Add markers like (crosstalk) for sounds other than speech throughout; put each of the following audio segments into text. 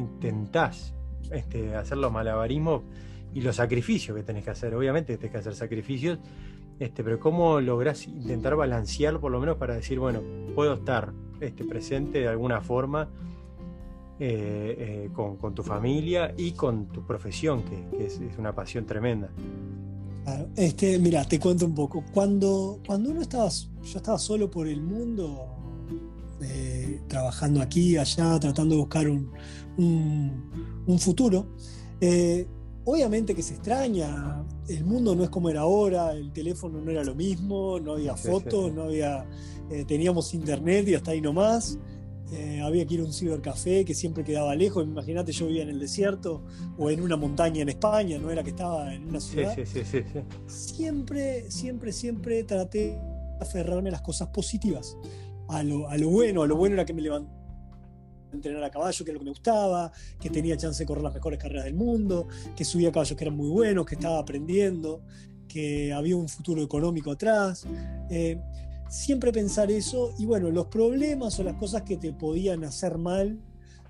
intentás este, hacer los malabarismos y los sacrificios que tenés que hacer. Obviamente tenés que hacer sacrificios, este, pero cómo lográs intentar balancear por lo menos para decir, bueno, puedo estar este, presente de alguna forma eh, eh, con, tu familia y con tu profesión, que, es, una pasión tremenda. este, mira, te cuento un poco. Cuando, cuando uno estaba, yo estaba solo por el mundo, eh, trabajando aquí, allá, tratando de buscar un, un, futuro, obviamente que se extraña, el mundo no es como era ahora, el teléfono no era lo mismo, no había fotos, no había, eh, teníamos internet y hasta ahí nomás. Eh, había que ir a un cibercafé que siempre quedaba lejos. Imagínate, yo vivía en el desierto o en una montaña en España, no era que estaba en una ciudad. siempre, siempre, siempre traté de aferrarme a las cosas positivas, a lo, a lo bueno. A lo bueno era que me levantaba entrenar a caballo, que es lo que me gustaba, que tenía chance de correr las mejores carreras del mundo, que subía caballos que eran muy buenos, que estaba aprendiendo, que había un futuro económico atrás. Eh, siempre pensar eso y bueno, los problemas o las cosas que te podían hacer mal,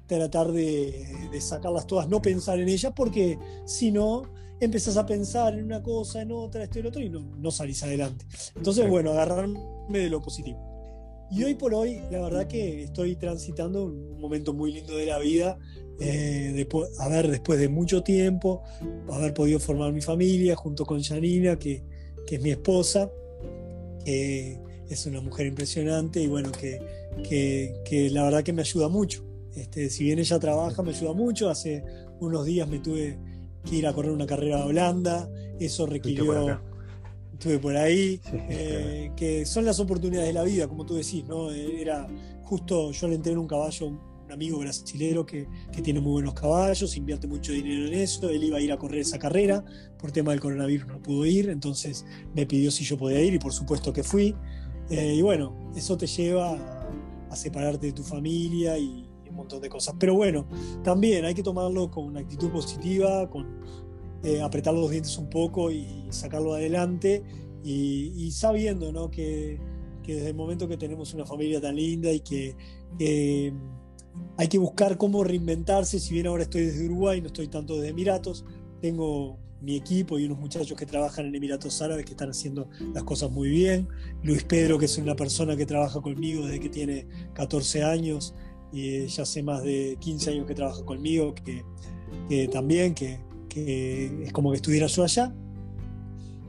tratar de, sacarlas todas, no pensar en ellas, porque si no, empezás a pensar en una cosa, en otra, esto y lo otro, y no, no salís adelante. Entonces, bueno, agarrarme de lo positivo. Y hoy por hoy, la verdad que estoy transitando un momento muy lindo de la vida, eh, a ver, después de mucho tiempo, haber podido formar mi familia junto con Janina, que, que es mi esposa, que es una mujer impresionante y bueno, que, que, la verdad que me ayuda mucho. Este, si bien ella trabaja, me ayuda mucho. Hace unos días me tuve que ir a correr una carrera a Holanda, eso requirió estuve por ahí, eh, que son las oportunidades de la vida, como tú decís, ¿no? Eh, era justo, yo le entré en un caballo, un amigo brasilero que, que, tiene muy buenos caballos, invierte mucho dinero en eso, él iba a ir a correr esa carrera, por tema del coronavirus no pudo ir, entonces me pidió si yo podía ir y por supuesto que fui. Eh, y bueno, eso te lleva a, separarte de tu familia y, un montón de cosas. Pero bueno, también hay que tomarlo con una actitud positiva, con, eh, apretar los dientes un poco y sacarlo adelante y, sabiendo ¿no? que, desde el momento que tenemos una familia tan linda y que, hay que buscar cómo reinventarse, si bien ahora estoy desde Uruguay, no estoy tanto desde Emiratos, tengo mi equipo y unos muchachos que trabajan en Emiratos Árabes que están haciendo las cosas muy bien. Luis Pedro, que es una persona que trabaja conmigo desde que tiene 14 años y ya hace más de 15 años que trabaja conmigo, que, que también, que, que es como que estuviera yo allá.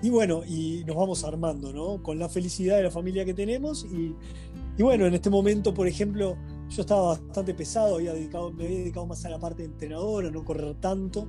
Y bueno, y nos vamos armando, ¿no? Con la felicidad de la familia que tenemos. Y, bueno, en este momento, por ejemplo, yo estaba bastante pesado, había dedicado, me había dedicado más a la parte de entrenador, a no correr tanto.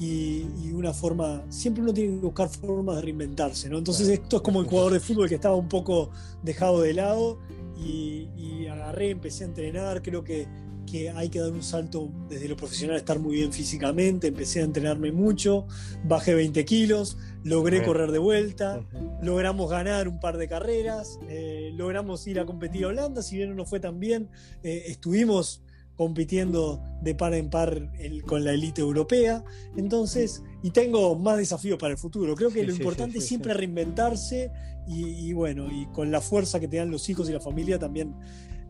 Y, una forma, siempre uno tiene que buscar formas de reinventarse, ¿no? Entonces esto es como el jugador de fútbol que estaba un poco dejado de lado y, y agarré, empecé a entrenar, creo que que hay que dar un salto desde lo profesional, estar muy bien físicamente, empecé a entrenarme mucho, bajé 20 kilos, logré correr de vuelta, logramos ganar un par de carreras, eh, logramos ir a competir a Holanda, si bien no nos fue tan bien, eh, estuvimos compitiendo de par en par con la élite europea. Entonces, y tengo más desafíos para el futuro. Creo que lo importante es siempre reinventarse y, y, bueno, y con la fuerza que te dan los hijos y la familia también.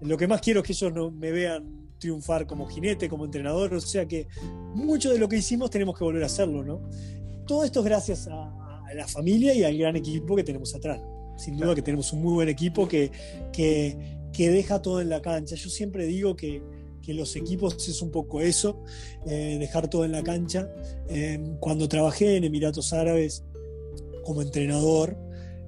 Lo que más quiero es que ellos no me vean triunfar como jinete, como entrenador, o sea que mucho de lo que hicimos tenemos que volver a hacerlo, ¿no? Todo esto es gracias a, la familia y al gran equipo que tenemos atrás. Sin duda que tenemos un muy buen equipo que, que, que deja todo en la cancha. Yo siempre digo que, que los equipos es un poco eso, eh, dejar todo en la cancha. Eh, cuando trabajé en Emiratos Árabes como entrenador,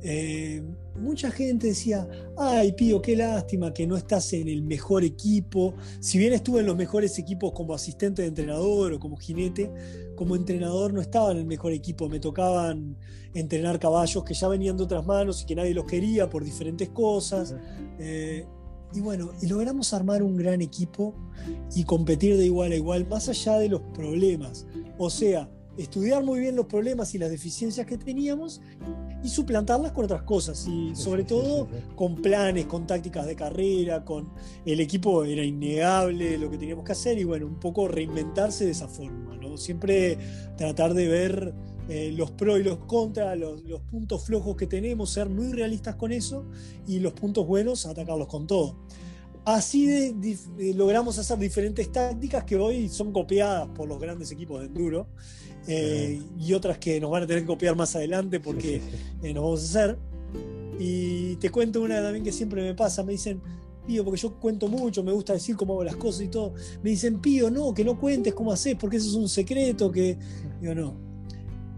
eh, mucha gente decía, ay Pío, qué lástima que no estás en el mejor equipo. Si bien estuve en los mejores equipos como asistente de entrenador o como jinete, como entrenador no estaba en el mejor equipo. Me tocaban entrenar caballos que ya venían de otras manos y que nadie los quería por diferentes cosas. Eh, y bueno, y logramos armar un gran equipo y competir de igual a igual, más allá de los problemas. O sea, estudiar muy bien los problemas y las deficiencias que teníamos y suplantarlas con otras cosas y sobre todo con planes, con tácticas de carrera, con el equipo era innegable lo que teníamos que hacer y bueno, un poco reinventarse de esa forma, ¿no? Siempre tratar de ver eh, los pros y los contras, los, los, puntos flojos que tenemos, ser muy realistas con eso y los puntos buenos atacarlos con todo. Así de, logramos hacer diferentes tácticas que hoy son copiadas por los grandes equipos de enduro eh, y otras que nos van a tener que copiar más adelante porque eh, nos vamos a hacer. Y te cuento una también que siempre me pasa, me dicen, Pío, porque yo cuento mucho, me gusta decir cómo hago las cosas y todo. Me dicen, Pío, no, que no cuentes cómo haces, porque eso es un secreto, que... Digo, no.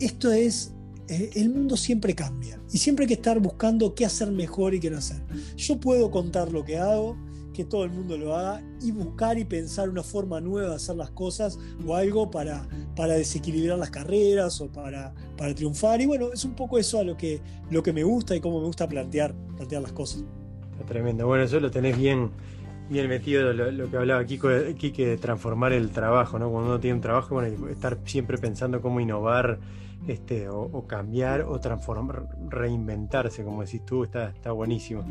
Esto es, eh, el mundo siempre cambia y siempre hay que estar buscando qué hacer mejor y qué no hacer. Yo puedo contar lo que hago, que todo el mundo lo haga y buscar y pensar una forma nueva de hacer las cosas o algo para, para desequilibrar las carreras o para, para triunfar. Y bueno, es un poco eso a lo que, lo que me gusta y cómo me gusta plantear, plantear las cosas. Está tremendo. Bueno, eso lo tenés bien, bien metido, lo, que hablaba Kiko, Kike de transformar el trabajo, ¿no? Cuando uno tiene un trabajo, bueno, estar siempre pensando cómo innovar. Este, o, cambiar o transformar, reinventarse, como decís tú, está, está buenísimo.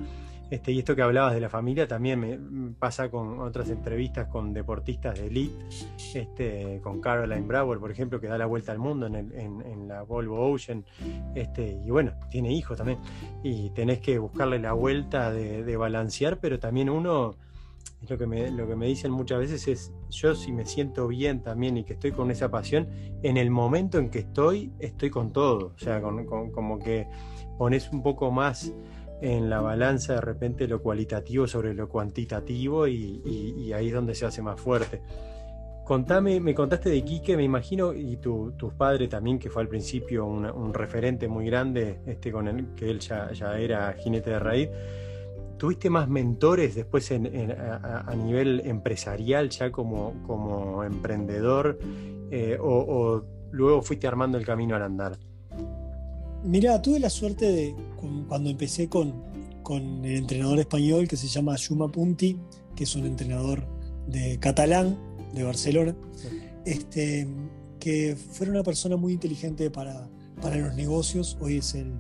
Este, y esto que hablabas de la familia también me pasa con otras entrevistas con deportistas de elite, este, con Caroline Brower, por ejemplo, que da la vuelta al mundo en, la Volvo Ocean, este, y bueno, tiene hijos también, y tenés que buscarle la vuelta de, balancear, pero también uno, lo que, me, lo que me dicen muchas veces es, yo si me siento bien también y que estoy con esa pasión, en el momento en que estoy, estoy con todo, o sea, como que pones un poco más en la balanza de repente lo cualitativo sobre lo cuantitativo y, ahí es donde se hace más fuerte. Contame, me contaste de Quique, me imagino, y tu, tu padre también, que fue al principio un, referente muy grande, este, con el, que él ya, era jinete de raíz. ¿Tuviste más mentores después a, nivel empresarial, ya como, como emprendedor, eh, o luego fuiste armando el camino al andar? Mira, tuve la suerte de, cuando empecé con, con, el entrenador español que se llama Yuma Punti, que es un entrenador de catalán, de Barcelona, este, que fue una persona muy inteligente para, para los negocios. Hoy es el,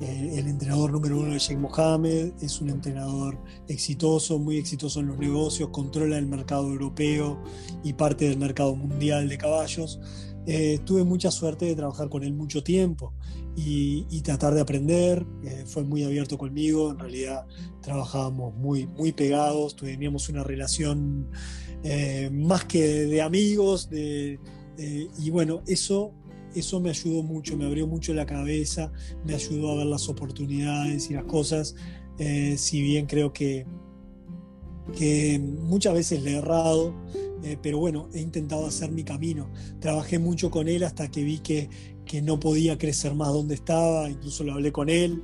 el, entrenador número uno de Sheikh Mohammed, es un entrenador exitoso, muy exitoso en los negocios, controla el mercado europeo y parte del mercado mundial de caballos. Eh, tuve mucha suerte de trabajar con él mucho tiempo y, tratar de aprender. Eh, fue muy abierto conmigo, en realidad trabajábamos muy, muy pegados, teníamos una relación eh, más que de, amigos, de, y bueno, eso, eso me ayudó mucho, me abrió mucho la cabeza, me ayudó a ver las oportunidades y las cosas, eh, si bien creo que, que muchas veces le he errado. Pero bueno, he intentado hacer mi camino. Trabajé mucho con él hasta que vi que, que no podía crecer más donde estaba, incluso lo hablé con él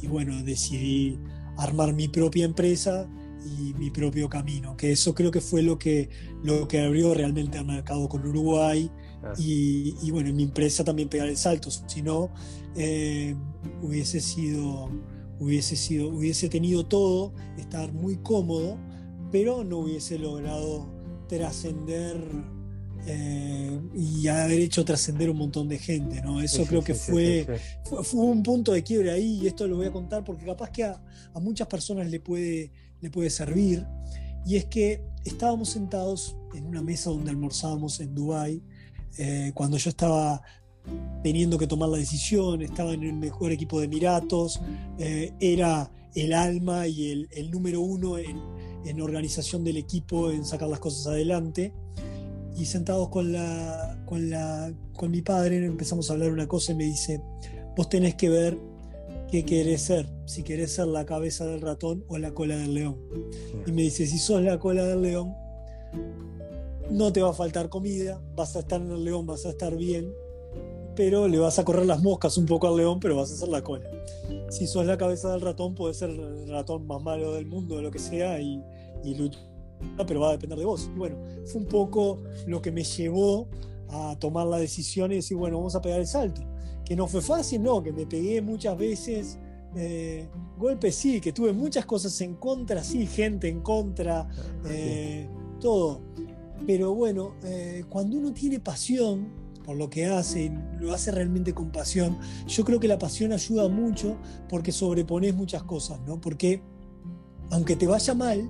y, bueno, decidí armar mi propia empresa y mi propio camino, que eso creo que fue lo que, lo que abrió realmente al mercado con Uruguay y, y, bueno, mi empresa también pegar el salto, si no, eh, hubiese sido, hubiese sido, hubiese tenido todo, estar muy cómodo, pero no hubiese logrado trascender eh, y haber hecho trascender un montón de gente, ¿no? Eso creo que fue, fue, un punto de quiebre ahí y esto lo voy a contar porque capaz que a, muchas personas le puede, le puede servir. Y es que estábamos sentados en una mesa donde almorzábamos en Dubái, eh, cuando yo estaba teniendo que tomar la decisión, estaba en el mejor equipo de Emiratos, eh, era el alma y el, el número uno en, en organización del equipo, en sacar las cosas adelante y sentados con, la, con, la, con mi padre empezamos a hablar una cosa y me dice, vos tenés que ver qué querés ser, si querés ser la cabeza del ratón o la cola del león. Y me dice, si sos la cola del león, no te va a faltar comida, vas a estar en el león, vas a estar bien, pero le vas a correr las moscas un poco al león, pero vas a hacer la cola. Si sos la cabeza del ratón, puede ser el ratón más malo del mundo, o lo que sea, y, y pero va a depender de vos. Y bueno, fue un poco lo que me llevó a tomar la decisión y decir, bueno, vamos a pegar el salto. Que no fue fácil, no, que me pegué muchas veces. Eh, golpes sí, que tuve muchas cosas en contra, sí, gente en contra, eh, todo. Pero bueno, eh, cuando uno tiene pasión por lo que hace, y lo hace realmente con pasión, yo creo que la pasión ayuda mucho porque sobrepones muchas cosas, ¿no? Porque aunque te vaya mal,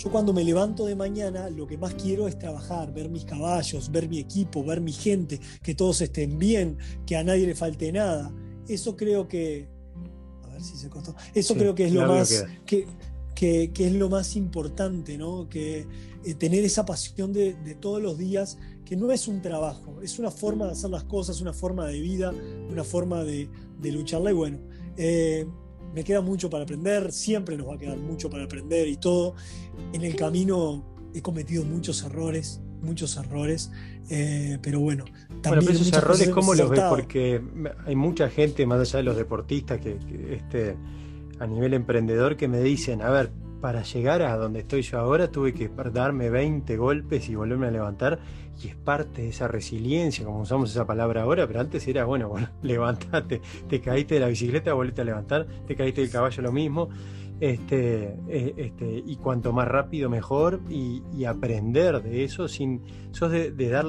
yo cuando me levanto de mañana, lo que más quiero es trabajar, ver mis caballos, ver mi equipo, ver mi gente, que todos estén bien, que a nadie le falte nada. Eso creo que. A ver si se costó. Eso creo que es lo más. Que, que, es lo más importante, ¿no? Que eh, tener esa pasión de, todos los días, que no es un trabajo, es una forma de hacer las cosas, una forma de vida, una forma de, lucharla. Y bueno, eh, me queda mucho para aprender, siempre nos va a quedar mucho para aprender y todo. En el camino he cometido muchos errores, muchos errores, eh, pero bueno. También bueno, esos errores, ¿cómo los ves? Porque hay mucha gente, más allá de los deportistas, que, este, a nivel emprendedor, que me dicen, a ver, para llegar a donde estoy yo ahora tuve que darme 20 golpes y volverme a levantar y es parte de esa resiliencia, como usamos esa palabra ahora, pero antes era, bueno, bueno, (laughs) levantate, te caíste de la bicicleta, volviste a levantar, te caíste del caballo, lo mismo, este, eh, este, y cuanto más rápido mejor y, aprender de eso sin, sos de, dar,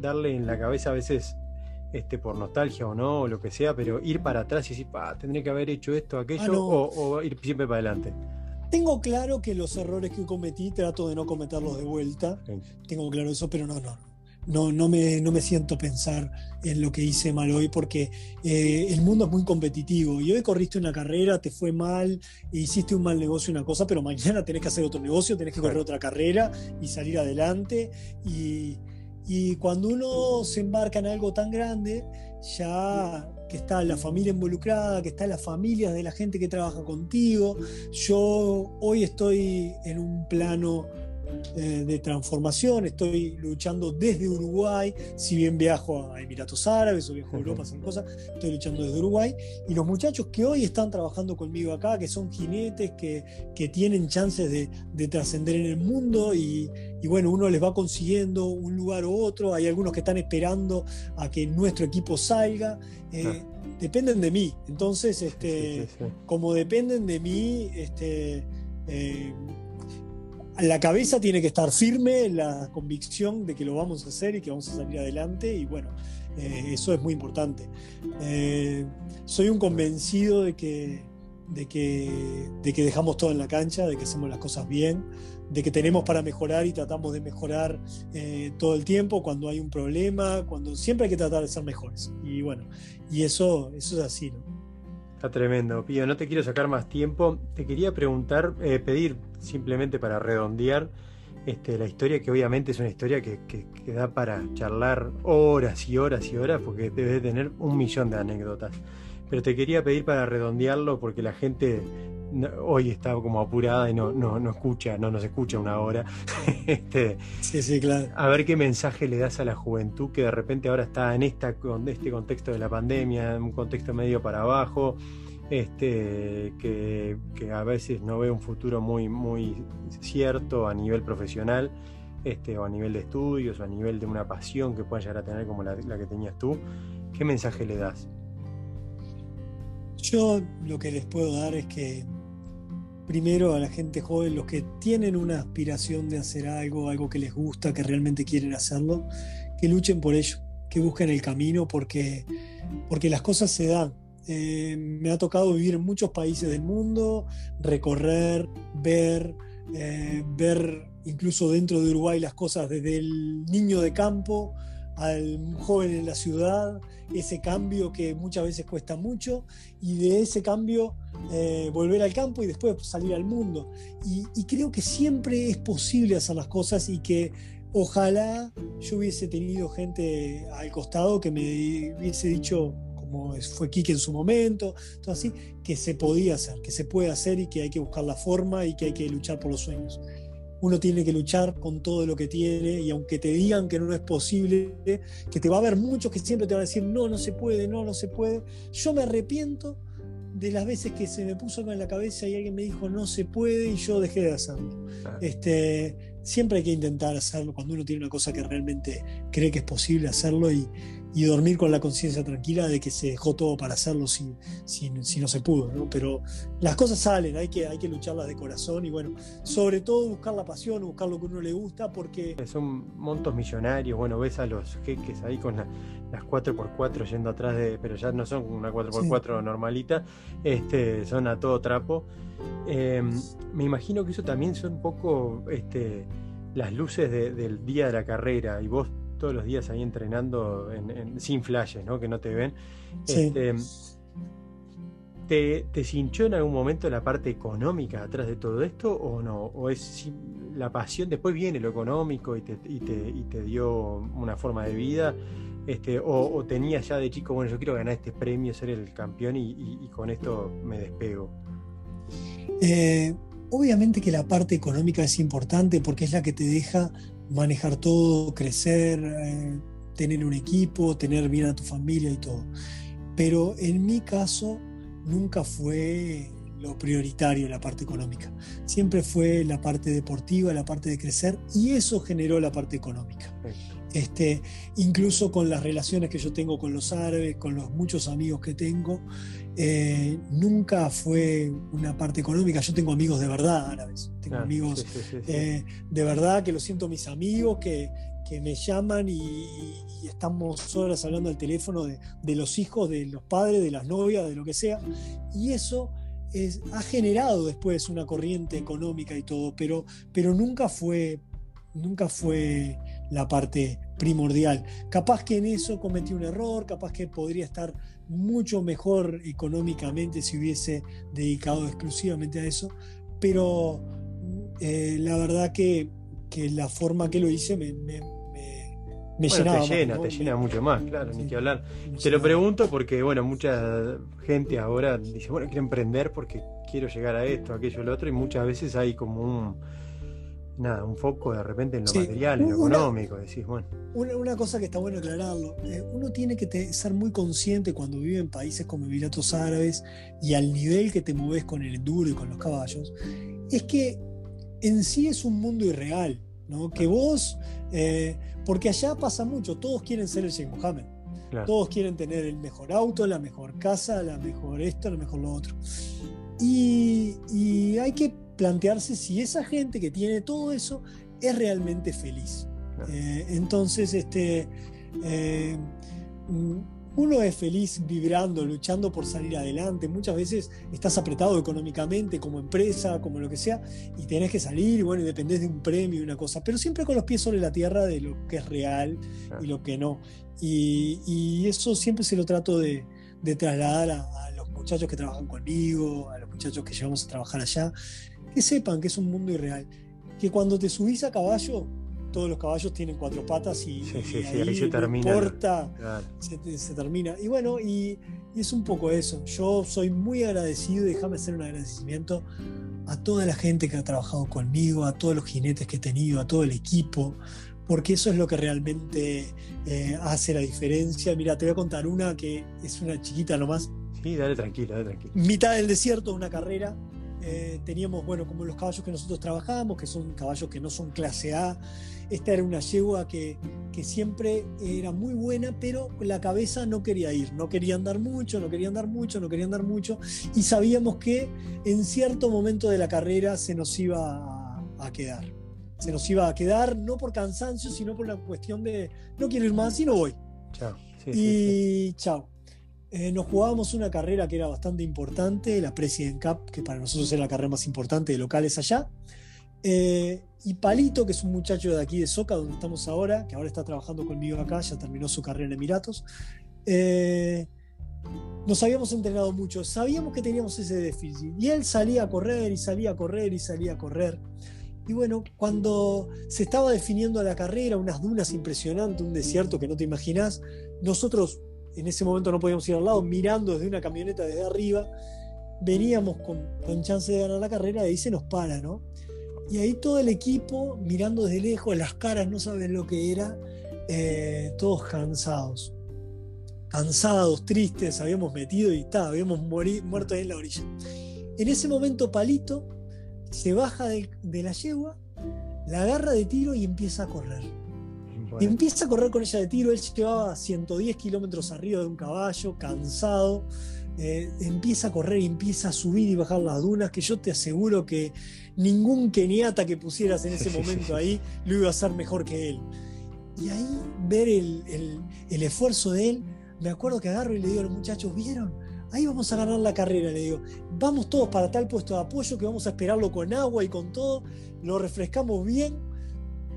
darle en la cabeza a veces este, por nostalgia o no, o lo que sea, pero ir para atrás y decir, pa, tendré que haber hecho esto, aquello, ah, o, ir siempre para adelante. Tengo claro que los errores que cometí trato de no cometerlos de vuelta. Tengo claro eso, pero no, no no, no, me, no me siento pensar en lo que hice mal hoy porque eh, el mundo es muy competitivo y hoy corriste una carrera, te fue mal, hiciste un mal negocio, una cosa, pero mañana tenés que hacer otro negocio, tenés que correr otra carrera y salir adelante. Y, y cuando uno se embarca en algo tan grande, ya que está la familia involucrada, que está la familia de la gente que trabaja contigo, yo hoy estoy en un plano eh, de transformación, estoy luchando desde Uruguay, si bien viajo a Emiratos Árabes o viajo a Europa, son cosas, estoy luchando desde Uruguay. Y los muchachos que hoy están trabajando conmigo acá, que son jinetes, que, que tienen chances de, trascender en el mundo y, bueno, uno les va consiguiendo un lugar u otro, hay algunos que están esperando a que nuestro equipo salga. Eh, dependen de mí. Entonces, este, como dependen de mí, este, eh, la cabeza tiene que estar firme, la convicción de que lo vamos a hacer y que vamos a salir adelante y bueno, eh, eso es muy importante. Eh, soy un convencido de que, de, que, de que dejamos todo en la cancha, de que hacemos las cosas bien, de que tenemos para mejorar y tratamos de mejorar eh, todo el tiempo cuando hay un problema, cuando siempre hay que tratar de ser mejores. Y bueno, y eso, eso es así, ¿no? Tremendo, Pío. No te quiero sacar más tiempo. Te quería preguntar, eh, pedir simplemente para redondear este, la historia, que obviamente es una historia que, da para charlar horas y horas y horas, porque debes tener un millón de anécdotas. Pero te quería pedir para redondearlo, porque la gente hoy está como apurada y no, no, no escucha, no nos escucha una hora. (laughs) este, sí, sí, claro. A ver qué mensaje le das a la juventud que de repente ahora está en esta, este contexto de la pandemia, en un contexto medio para abajo, este, que, a veces no ve un futuro muy, muy cierto a nivel profesional. Este, o a nivel de estudios, o a nivel de una pasión que pueda llegar a tener como la, la que tenías tú, ¿qué mensaje le das? Yo lo que les puedo dar es que primero a la gente joven, los que tienen una aspiración de hacer algo, algo que les gusta, que realmente quieren hacerlo, que luchen por ello, que busquen el camino porque, porque las cosas se dan. Eh, me ha tocado vivir en muchos países del mundo, recorrer, ver, eh, ver incluso dentro de Uruguay las cosas desde el niño de campo al joven en la ciudad, ese cambio que muchas veces cuesta mucho, y de ese cambio eh, volver al campo y después salir al mundo. Y, creo que siempre es posible hacer las cosas y que ojalá yo hubiese tenido gente al costado que me hubiese dicho, como fue Kike en su momento, todo así, que se podía hacer, que se puede hacer y que hay que buscar la forma y que hay que luchar por los sueños uno tiene que luchar con todo lo que tiene y aunque te digan que no es posible, que te va a haber muchos que siempre te van a decir, no, no se puede, no, no se puede. Yo me arrepiento de las veces que se me puso en la cabeza y alguien me dijo, no se puede y yo dejé de hacerlo. Este, siempre hay que intentar hacerlo cuando uno tiene una cosa que realmente cree que es posible hacerlo y, y dormir con la conciencia tranquila de que se dejó todo para hacerlo si, si, no se pudo, ¿no? Pero las cosas salen, hay que, hay que lucharlas de corazón y bueno, sobre todo buscar la pasión, buscar lo que uno le gusta porque... Son montos millonarios, bueno, ves a los jeques ahí con las 4x4 yendo atrás de, pero ya no son una 4x4 normalita, este, son a todo trapo. Em, me imagino que eso también son un poco este, las luces del día de la carrera y vos todos los días ahí entrenando sin flashes, ¿no? Que no te ven. Este, ¿Te, ¿Te cinchó en algún momento la parte económica atrás de todo esto o no? ¿O es la pasión, después viene lo económico y te, y te, y te dio una forma de vida? Este, o, o, tenías ya de chico, bueno, yo quiero ganar este premio, ser el campeón y con esto me despego? Eh, obviamente que la parte económica es importante porque es la que te deja manejar todo, crecer, eh, tener un equipo, tener bien a tu familia y todo. Pero en mi caso nunca fue lo prioritario la parte económica. Siempre fue la parte deportiva, la parte de crecer y eso generó la parte económica. Este, incluso con las relaciones que yo tengo con los árabes, con los muchos amigos que tengo, eh, nunca fue una parte económica. Yo tengo amigos de verdad árabes, tengo claro, amigos sí, sí, sí, eh, de verdad que lo siento mis amigos, que, que me llaman y, y, estamos horas hablando al teléfono de, de, los hijos, de los padres, de las novias, de lo que sea. Y eso es, ha generado después una corriente económica y todo, pero, pero nunca fue, nunca fue la parte primordial. Capaz que en eso cometí un error, capaz que podría estar mucho mejor económicamente si hubiese dedicado exclusivamente a eso, pero eh, la verdad que, que, la forma que lo hice me, me, me, me bueno, llenaba. Te llena, más, te llena mucho más, claro, Sí, ni que hablar. Te lo pregunto porque, bueno, mucha gente ahora dice, bueno, quiero emprender porque quiero llegar a esto, aquello, lo otro, y muchas veces hay como un, nada, un foco de repente en lo Sí, material, en lo una- económico, decís, bueno, Una, una cosa que está bueno aclararlo, eh, uno tiene que te- ser muy consciente cuando vive en países como Emiratos Árabes y al nivel que te mueves con el enduro y con los caballos, es que en sí es un mundo irreal, ¿no? Que vos, eh, porque allá pasa mucho, todos quieren ser el Sheikh Mohammed, claro. todos quieren tener el mejor auto, la mejor casa, la mejor esto, lo mejor lo otro. Y, y hay que plantearse si esa gente que tiene todo eso es realmente feliz. Eh, entonces, este, eh, mm, uno es feliz vibrando, luchando por salir adelante. Muchas veces estás apretado económicamente como empresa, como lo que sea, y tenés que salir, y bueno, y dependés de un premio y una cosa, pero siempre con los pies sobre la tierra de lo que es real y lo que no. Y, y eso siempre se lo trato de, de trasladar a, a los muchachos que trabajan conmigo, a los muchachos que llevamos a trabajar allá, que sepan que es un mundo irreal. Que cuando te subís a caballo, todos los caballos tienen cuatro patas y, Sí, y sí, sí, ahí, ahí se termina lo- importa, Claro. se, se termina. Y bueno, y, y es un poco eso. Yo soy muy agradecido, déjame hacer un agradecimiento a toda la gente que ha trabajado conmigo, a todos los jinetes que he tenido, a todo el equipo, porque eso es lo que realmente eh, hace la diferencia. Mira, te voy a contar una que es una chiquita nomás, Sí, dale tranquilo, dale tranquilo. mitad del desierto, una carrera. Eh, teníamos, bueno, como los caballos que nosotros trabajábamos, que son caballos que no son clase A. Esta era una yegua que, que siempre era muy buena, pero la cabeza no quería ir, no quería andar mucho, no quería andar mucho, no quería andar mucho. Y sabíamos que en cierto momento de la carrera se nos iba a, a quedar. Se nos iba a quedar no por cansancio, sino por la cuestión de no quiero ir más y no voy. Chao. Sí, sí, sí. Y chao. Eh, nos jugábamos una carrera que era bastante importante, la President Cup, que para nosotros era la carrera más importante de locales allá. Eh, y Palito, que es un muchacho de aquí de Soca, donde estamos ahora, que ahora está trabajando conmigo acá, ya terminó su carrera en Emiratos. eh, nos habíamos entrenado mucho, sabíamos que teníamos ese déficit. Y él salía a correr y salía a correr y salía a correr. Y bueno, cuando se estaba definiendo la carrera, unas dunas impresionantes, un desierto que no te imaginás, nosotros en ese momento no podíamos ir al lado, mirando desde una camioneta desde arriba, veníamos con, con chance de ganar la carrera y ahí se nos para, ¿no? Y ahí todo el equipo mirando desde lejos, las caras no saben lo que era, eh, todos cansados. Cansados, tristes, habíamos metido y está, habíamos muerto ahí en la orilla. En ese momento Palito se baja de, de la yegua, la agarra de tiro y empieza a correr. Bueno, Empieza a correr con ella de tiro, él llevaba 110 kilómetros arriba de un caballo, cansado, eh, empieza a correr y empieza a subir y bajar las dunas, que yo te aseguro que ningún keniata que pusieras en ese (laughs) momento ahí lo iba a hacer mejor que él. Y ahí ver el, el- el esfuerzo de él, me acuerdo que agarro y le digo a los muchachos, ¿vieron? Ahí vamos a ganar la carrera, le digo, vamos todos para tal puesto de apoyo que vamos a esperarlo con agua y con todo, lo refrescamos bien,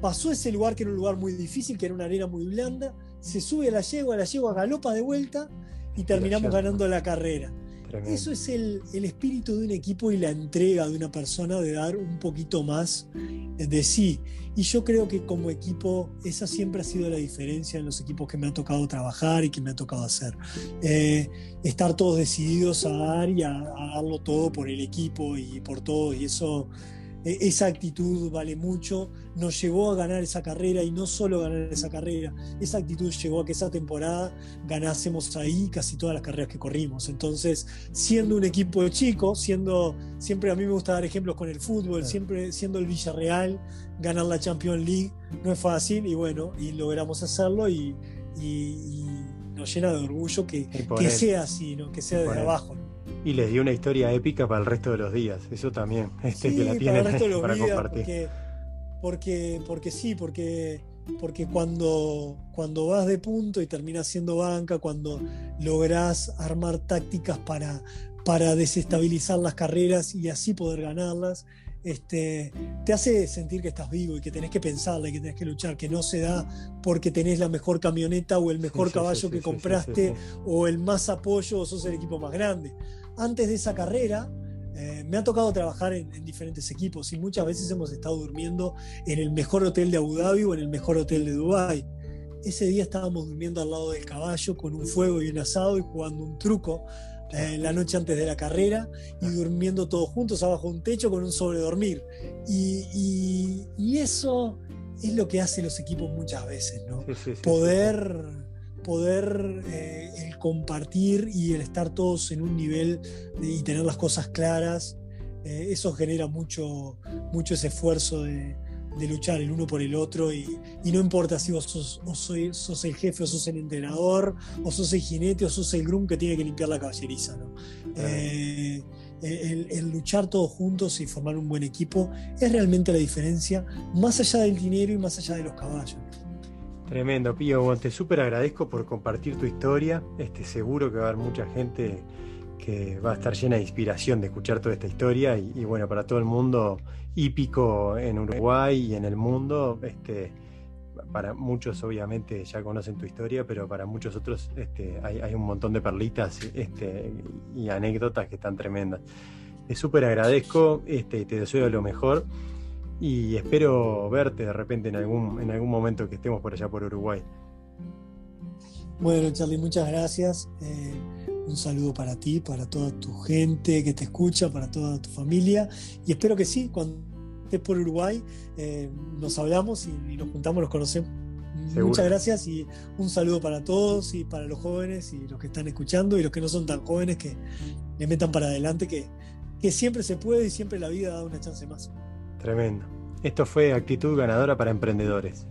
pasó ese lugar que era un lugar muy difícil, que era una arena muy blanda, se sube a la yegua, la yegua galopa de vuelta y terminamos ganando la carrera. eso es el, espíritu de un equipo y la entrega de una persona de dar un poquito más de sí. Y yo creo que como equipo esa siempre ha sido la diferencia en los equipos que me ha tocado trabajar y que me ha tocado hacer. Eh, estar todos decididos a dar y a, a darlo todo por el equipo y por todo. Y eso esa actitud vale mucho, nos llevó a ganar esa carrera y no solo ganar esa carrera, esa actitud llevó a que esa temporada ganásemos ahí casi todas las carreras que corrimos. Entonces, siendo un equipo chico, siendo, siempre a mí me gusta dar ejemplos con el fútbol, siempre siendo el Villarreal, ganar la Champions League no es fácil y bueno, y logramos hacerlo y, nos llena de orgullo que, que sea así, ¿no? que sea desde abajo. Y les dio una historia épica para el resto de los días. Eso también, este que la tiene para, (laughs) compartir. Porque, porque, sí, porque, porque cuando, cuando vas de punto y terminas siendo banca, cuando lográs armar tácticas para, para desestabilizar las carreras y así poder ganarlas, este, te hace sentir que estás vivo y que tenés que pensarla y que tenés que luchar, que no se da porque tenés la mejor camioneta o el mejor caballo que compraste o el más apoyo o sos el equipo más grande antes de esa carrera, eh, me ha tocado trabajar en, diferentes equipos y muchas veces hemos estado durmiendo en el mejor hotel de Abu Dhabi o en el mejor hotel de Dubái. Ese día estábamos durmiendo al lado del caballo con un fuego y un asado y jugando un truco eh, la noche antes de la carrera y durmiendo todos juntos abajo de un techo con un sobredormir. Y, y, eso es lo que hacen los equipos muchas veces, ¿no? Poder poder eh, el compartir y el estar todos en un nivel y tener las cosas claras, eh, eso genera mucho, mucho ese esfuerzo de, luchar el uno por el otro y, no importa si vos sos, sos, el jefe o sos el entrenador o sos el jinete o sos el grum que tiene que limpiar la caballeriza. Eh, el, luchar todos juntos y formar un buen equipo es realmente la diferencia, más allá del dinero y más allá de los caballos. Tremendo, Pío. te súper agradezco por compartir tu historia. Este, seguro que va a haber mucha gente que va a estar llena de inspiración de escuchar toda esta historia. Y, bueno, para todo el mundo hípico en Uruguay y en el mundo, este, para muchos obviamente ya conocen tu historia, pero para muchos otros este, hay, un montón de perlitas este, y anécdotas que están tremendas. Te súper agradezco este, te deseo lo mejor y espero verte de repente en algún, en algún momento que estemos por allá por Uruguay. Bueno, Charlie, muchas gracias. Eh, un saludo para ti, para toda tu gente que te escucha, para toda tu familia. Y espero que sí, cuando estés por Uruguay, eh, nos hablamos y, nos juntamos, nos conocemos. Muchas gracias y un saludo para todos y para los jóvenes y los que están escuchando y los que no son tan jóvenes que le metan para adelante, que, que siempre se puede y siempre la vida da una chance más. Tremendo. Esto fue Actitud Ganadora para Emprendedores.